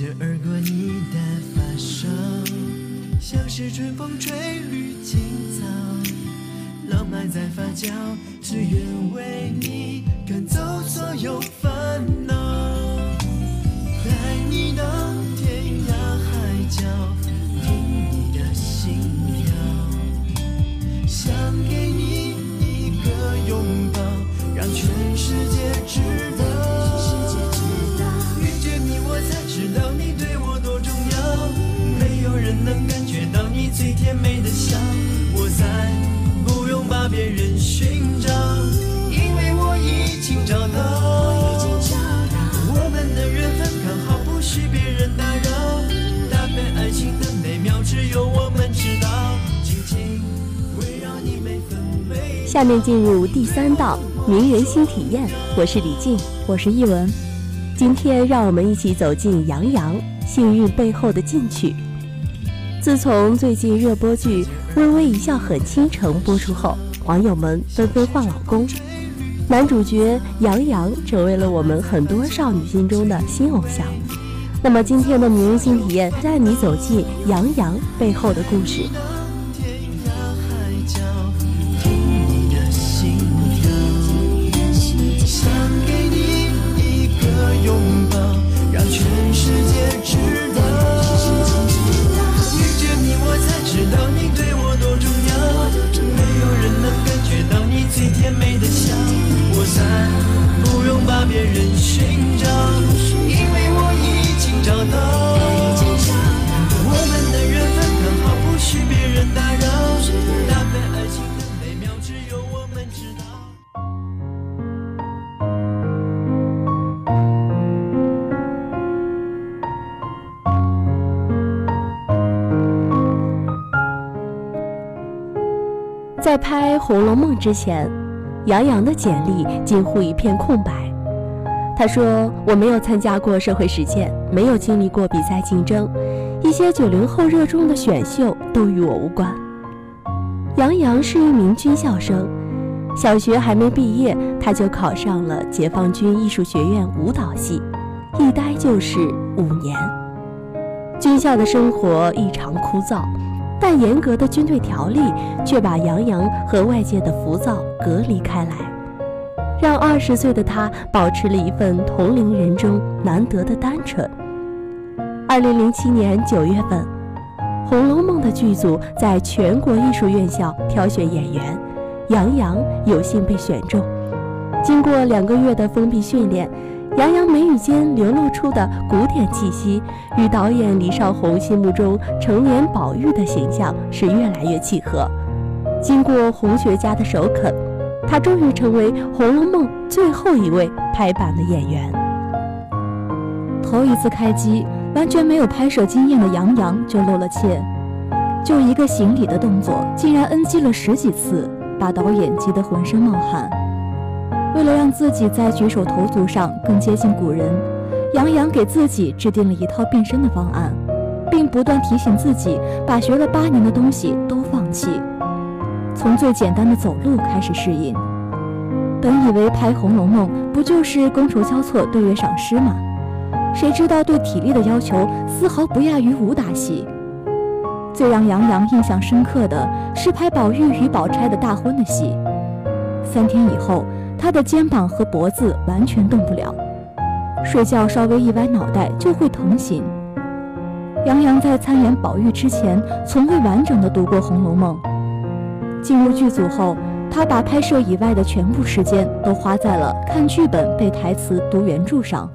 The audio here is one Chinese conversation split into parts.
擦肩而过你的发梢，像是春风吹绿青草，浪漫在发酵，只愿为你赶走所有烦恼。带你到最甜美的笑，我再不用把别人寻找，因为我已经找到。我们的缘分刚好，不许别人打扰。搭配爱情的美妙，只有我们知道。紧紧围绕你每分每。下面进入第三道名人新体验，我是李静。我是艺文，今天让我们一起走进杨洋幸运背后的进取。自从最近热播剧《微微一笑很倾城》播出后，网友们纷纷换老公，男主角杨洋成为了我们很多少女心中的新偶像。那么今天的明星体验，带你走进杨洋背后的故事。在拍《红楼梦》之前，杨洋的简历几乎一片空白。他说：“我没有参加过社会实践，没有经历过比赛竞争，一些九零后热衷的选秀都与我无关。”杨洋是一名军校生，小学还没毕业，他就考上了解放军艺术学院舞蹈系，一待就是五年。军校的生活异常枯燥。但严格的军队条例却把杨洋和外界的浮躁隔离开来，让二十岁的他保持了一份同龄人中难得的单纯。二零零七年九月份，《红楼梦》的剧组在全国艺术院校挑选演员，杨洋有幸被选中。经过两个月的封闭训练。杨洋眉宇间流露出的古典气息，与导演李少红心目中成年宝玉的形象是越来越契合。经过红学家的首肯，他终于成为《红楼梦》最后一位拍板的演员。头一次开机，完全没有拍摄经验的杨洋就露了怯，就一个行礼的动作，竟然 NG 了十几次，把导演急得浑身冒汗。为了让自己在举手投足上更接近古人，杨洋给自己制定了一套变身的方案，并不断提醒自己把学了八年的东西都放弃，从最简单的走路开始适应。本以为拍《红楼梦》不就是觥筹交错、对月赏诗吗？谁知道对体力的要求丝毫不亚于武打戏。最让杨洋印象深刻的是拍宝玉与宝钗的大婚的戏，三天以后。他的肩膀和脖子完全动不了，睡觉稍微一歪脑袋就会疼醒。杨洋在参演宝玉之前，从未完整的读过《红楼梦》。进入剧组后，他把拍摄以外的全部时间都花在了看剧本、背台词、读原著上。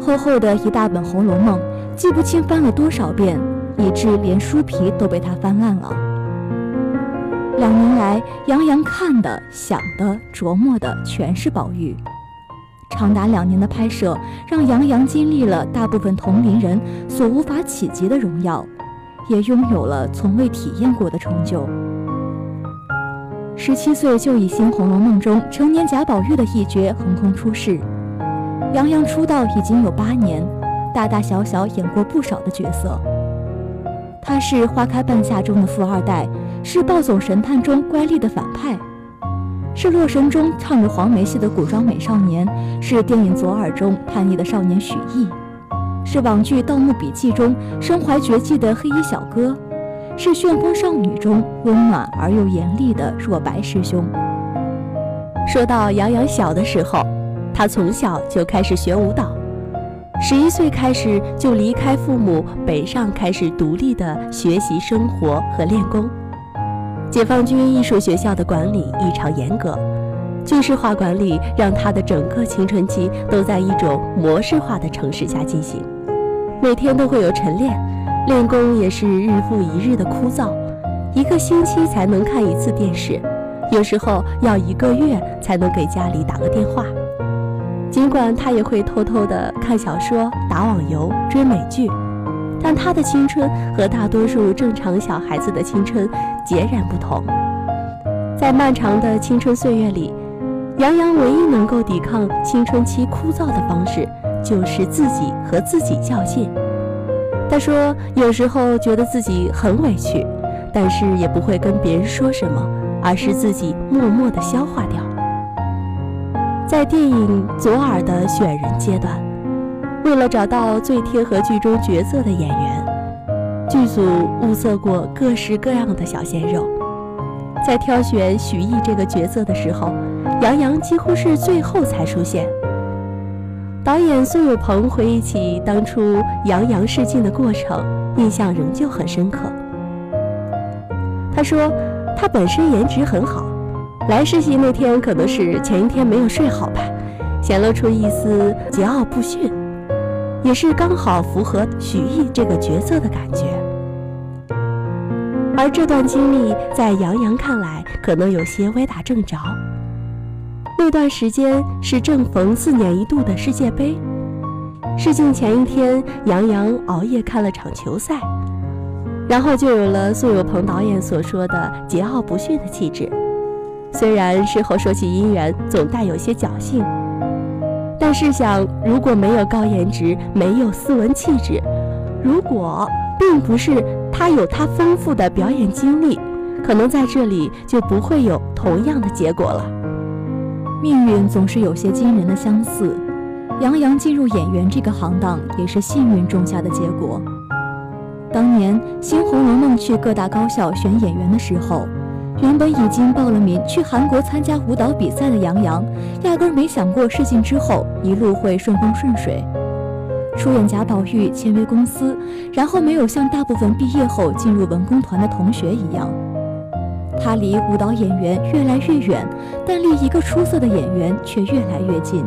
厚厚的一大本《红楼梦》，记不清翻了多少遍，以致连书皮都被他翻烂了。两年来，杨洋看的、想的、琢磨的全是宝玉。长达两年的拍摄，让杨洋经历了大部分同龄人所无法企及的荣耀，也拥有了从未体验过的成就。十七岁就以新《红楼梦》中成年贾宝玉的一角横空出世，杨洋出道已经有八年，大大小小演过不少的角色。他是《花开半夏》中的富二代，是《暴走神探》中乖戾的反派，是《洛神》中唱着黄梅戏的古装美少年，是电影《左耳》中叛逆的少年许弋，是网剧《盗墓笔记》中身怀绝技的黑衣小哥，是《旋风少女》中温暖而又严厉的若白师兄。说到杨洋小的时候，他从小就开始学舞蹈。十一岁开始就离开父母，北上开始独立的学习生活和练功。解放军艺术学校的管理异常严格，军事化管理让他的整个青春期都在一种模式化的城市下进行。每天都会有晨练，练功也是日复一日的枯燥，一个星期才能看一次电视，有时候要一个月才能给家里打个电话。尽管他也会偷偷的看小说、打网游、追美剧，但他的青春和大多数正常小孩子的青春截然不同。在漫长的青春岁月里，杨洋唯一能够抵抗青春期枯燥的方式，就是自己和自己较劲。他说，有时候觉得自己很委屈，但是也不会跟别人说什么，而是自己默默地消化掉。在电影《左耳》的选人阶段，为了找到最贴合剧中角色的演员，剧组物色过各式各样的小鲜肉。在挑选许弋这个角色的时候，杨洋几乎是最后才出现。导演苏有朋回忆起当初杨洋试镜的过程，印象仍旧很深刻。他说，他本身颜值很好。来实习那天，可能是前一天没有睡好吧，显露出一丝桀骜不驯，也是刚好符合许毅这个角色的感觉。而这段经历在杨洋看来，可能有些歪打正着。那段时间是正逢四年一度的世界杯，试镜前一天，杨洋熬夜看了场球赛，然后就有了苏有朋导演所说的桀骜不驯的气质。虽然事后说起姻缘，总带有些侥幸，但试想，如果没有高颜值，没有斯文气质，如果并不是他有他丰富的表演经历，可能在这里就不会有同样的结果了。命运总是有些惊人的相似，杨洋进入演员这个行当也是幸运种下的结果。当年《新红楼梦》去各大高校选演员的时候。原本已经报了名去韩国参加舞蹈比赛的杨洋，压根没想过试镜之后一路会顺风顺水，出演贾宝玉，签约公司，然后没有像大部分毕业后进入文工团的同学一样，他离舞蹈演员越来越远，但离一个出色的演员却越来越近。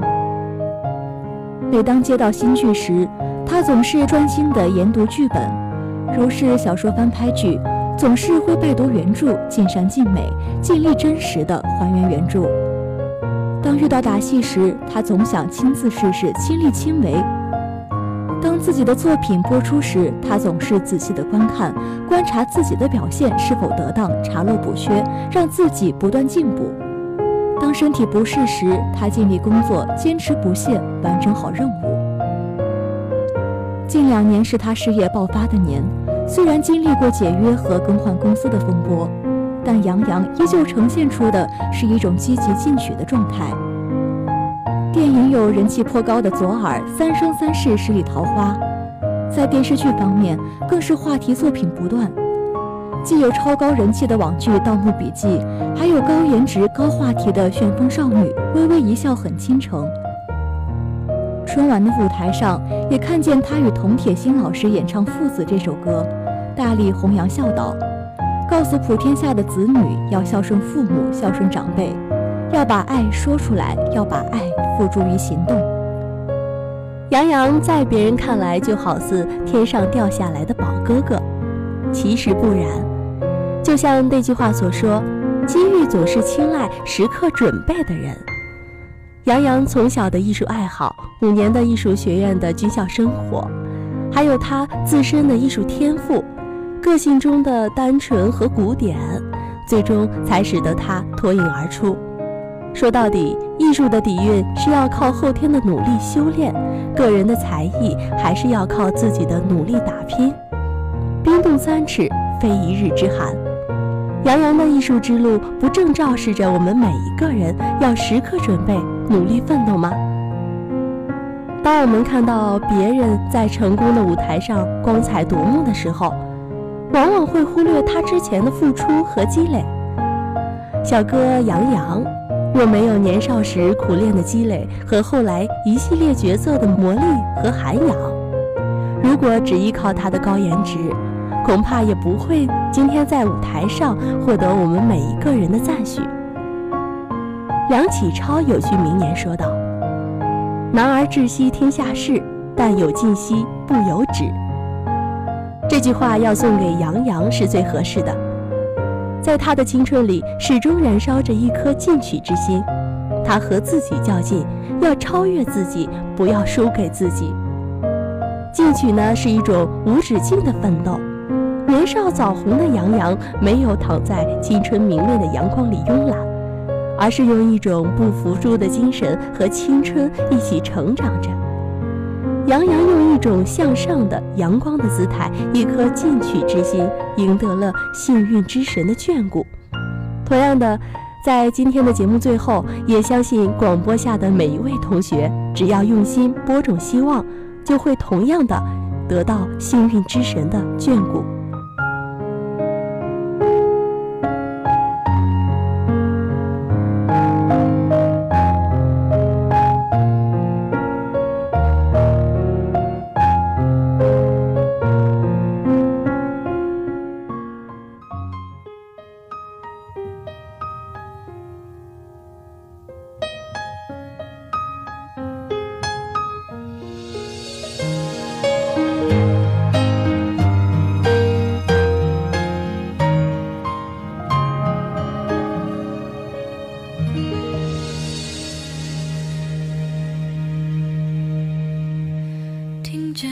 每当接到新剧时，他总是专心地研读剧本，如是小说翻拍剧。总是会拜读原著，尽善尽美，尽力真实的还原原著。当遇到打戏时，他总想亲自试试，亲力亲为。当自己的作品播出时，他总是仔细的观看，观察自己的表现是否得当，查漏补缺，让自己不断进步。当身体不适时，他尽力工作，坚持不懈，完成好任务。近两年是他事业爆发的年。虽然经历过解约和更换公司的风波，但杨洋依旧呈现出的是一种积极进取的状态。电影有人气颇高的《左耳》《三生三世十里桃花》，在电视剧方面更是话题作品不断，既有超高人气的网剧《盗墓笔记》，还有高颜值高话题的《旋风少女》，微微一笑很倾城。春晚的舞台上，也看见他与童铁心老师演唱《父子》这首歌，大力弘扬孝道，告诉普天下的子女要孝顺父母、孝顺长辈，要把爱说出来，要把爱付诸于行动。杨洋在别人看来就好似天上掉下来的宝哥哥，其实不然。就像那句话所说：“机遇总是青睐时刻准备的人。”杨洋从小的艺术爱好，五年的艺术学院的军校生活，还有他自身的艺术天赋，个性中的单纯和古典，最终才使得他脱颖而出。说到底，艺术的底蕴是要靠后天的努力修炼，个人的才艺还是要靠自己的努力打拼。冰冻三尺，非一日之寒。杨洋的艺术之路，不正昭示着我们每一个人要时刻准备努力奋斗吗？当我们看到别人在成功的舞台上光彩夺目的时候，往往会忽略他之前的付出和积累。小哥杨洋，若没有年少时苦练的积累和后来一系列角色的磨砺和涵养，如果只依靠他的高颜值，恐怕也不会今天在舞台上获得我们每一个人的赞许。梁启超有句名言说道：“男儿志兮天下事，但有尽兮不由止。”这句话要送给杨洋是最合适的。在他的青春里，始终燃烧着一颗进取之心。他和自己较劲，要超越自己，不要输给自己。进取呢，是一种无止境的奋斗。年少早红的杨洋，没有躺在青春明媚的阳光里慵懒，而是用一种不服输的精神和青春一起成长着。杨洋用一种向上的阳光的姿态，一颗进取之心，赢得了幸运之神的眷顾。同样的，在今天的节目最后，也相信广播下的每一位同学，只要用心播种希望，就会同样的得到幸运之神的眷顾。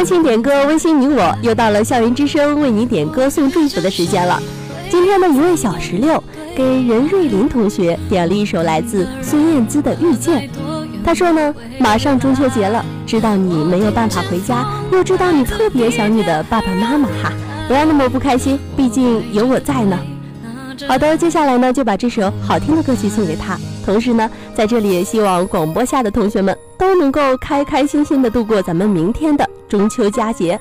温馨点歌，温馨你我，又到了校园之声为你点歌送祝福的时间了。今天的一位小石榴给任瑞林同学点了一首来自孙燕姿的《遇见》。他说呢，马上中秋节了，知道你没有办法回家，又知道你特别想你的爸爸妈妈哈，不要那么不开心，毕竟有我在呢。好的，接下来呢就把这首好听的歌曲送给他。同时呢，在这里也希望广播下的同学们都能够开开心心的度过咱们明天的。中秋佳节。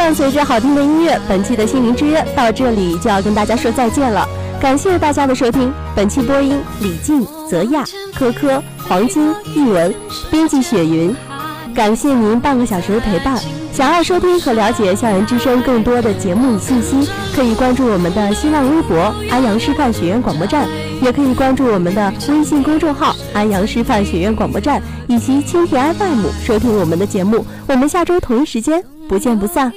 伴随着好听的音乐，本期的心灵之约到这里就要跟大家说再见了。感谢大家的收听，本期播音李静、泽亚、科科、黄金、一文，编辑雪云。感谢您半个小时的陪伴。想要收听和了解校园之声更多的节目与信息，可以关注我们的新浪微博“安阳师范学院广播站”，也可以关注我们的微信公众号“安阳师范学院广播站”以及蜻蜓 FM 收听我们的节目。我们下周同一时间。不见不散。